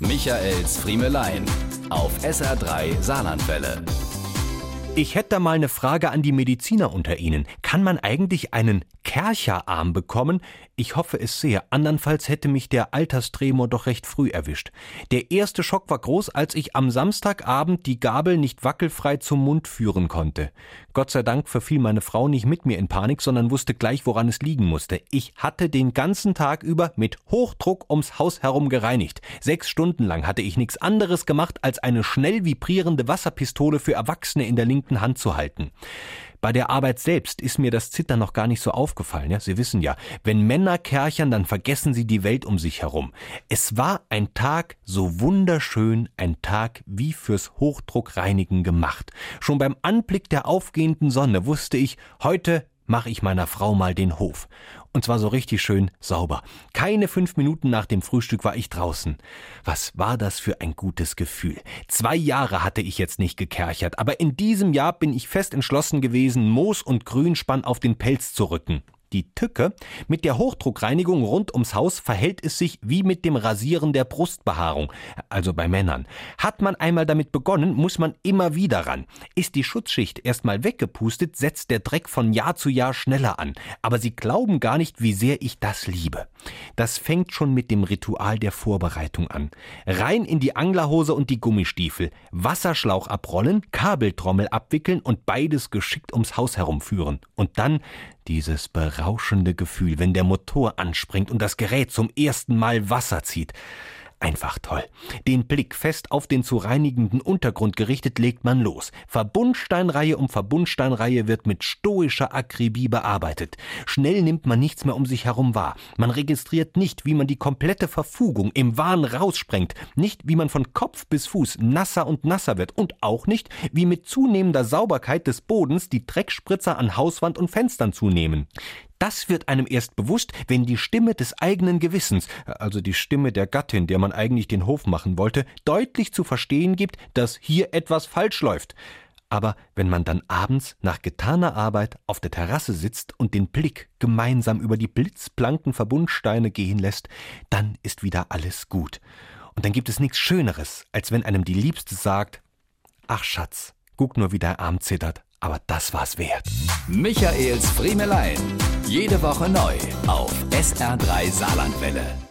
Michaels Friemelein auf SR3 Saarlandwelle. Ich hätte da mal eine Frage an die Mediziner unter Ihnen. Kann man eigentlich einen Kercherarm bekommen? Ich hoffe es sehr. Andernfalls hätte mich der Alterstremor doch recht früh erwischt. Der erste Schock war groß, als ich am Samstagabend die Gabel nicht wackelfrei zum Mund führen konnte. Gott sei Dank verfiel meine Frau nicht mit mir in Panik, sondern wusste gleich, woran es liegen musste. Ich hatte den ganzen Tag über mit Hochdruck ums Haus herum gereinigt. Sechs Stunden lang hatte ich nichts anderes gemacht, als eine schnell vibrierende Wasserpistole für Erwachsene in der linken Hand zu halten. Bei der Arbeit selbst ist mir das Zittern noch gar nicht so aufgefallen. Ja, Sie wissen ja, wenn Männer kerchern, dann vergessen sie die Welt um sich herum. Es war ein Tag so wunderschön, ein Tag wie fürs Hochdruckreinigen gemacht. Schon beim Anblick der aufgehenden Sonne wusste ich, heute mache ich meiner Frau mal den Hof. Und zwar so richtig schön sauber. Keine fünf Minuten nach dem Frühstück war ich draußen. Was war das für ein gutes Gefühl. Zwei Jahre hatte ich jetzt nicht gekerchert, aber in diesem Jahr bin ich fest entschlossen gewesen, Moos und Grünspann auf den Pelz zu rücken. Die Tücke mit der Hochdruckreinigung rund ums Haus verhält es sich wie mit dem Rasieren der Brustbehaarung, also bei Männern. Hat man einmal damit begonnen, muss man immer wieder ran. Ist die Schutzschicht erstmal weggepustet, setzt der Dreck von Jahr zu Jahr schneller an. Aber Sie glauben gar nicht, wie sehr ich das liebe. Das fängt schon mit dem Ritual der Vorbereitung an. Rein in die Anglerhose und die Gummistiefel, Wasserschlauch abrollen, Kabeltrommel abwickeln und beides geschickt ums Haus herumführen. Und dann dieses berauschende Gefühl, wenn der Motor anspringt und das Gerät zum ersten Mal Wasser zieht. Einfach toll. Den Blick fest auf den zu reinigenden Untergrund gerichtet legt man los. Verbundsteinreihe um Verbundsteinreihe wird mit stoischer Akribie bearbeitet. Schnell nimmt man nichts mehr um sich herum wahr. Man registriert nicht, wie man die komplette Verfugung im Wahn raussprengt, nicht wie man von Kopf bis Fuß nasser und nasser wird und auch nicht, wie mit zunehmender Sauberkeit des Bodens die Dreckspritzer an Hauswand und Fenstern zunehmen. Das wird einem erst bewusst, wenn die Stimme des eigenen Gewissens, also die Stimme der Gattin, der man eigentlich den Hof machen wollte, deutlich zu verstehen gibt, dass hier etwas falsch läuft. Aber wenn man dann abends nach getaner Arbeit auf der Terrasse sitzt und den Blick gemeinsam über die blitzblanken Verbundsteine gehen lässt, dann ist wieder alles gut. Und dann gibt es nichts Schöneres, als wenn einem die Liebste sagt, ach Schatz, guck nur, wie dein Arm zittert, aber das war's wert. Michaels Friemelein. Jede Woche neu auf SR3 Saarlandwelle.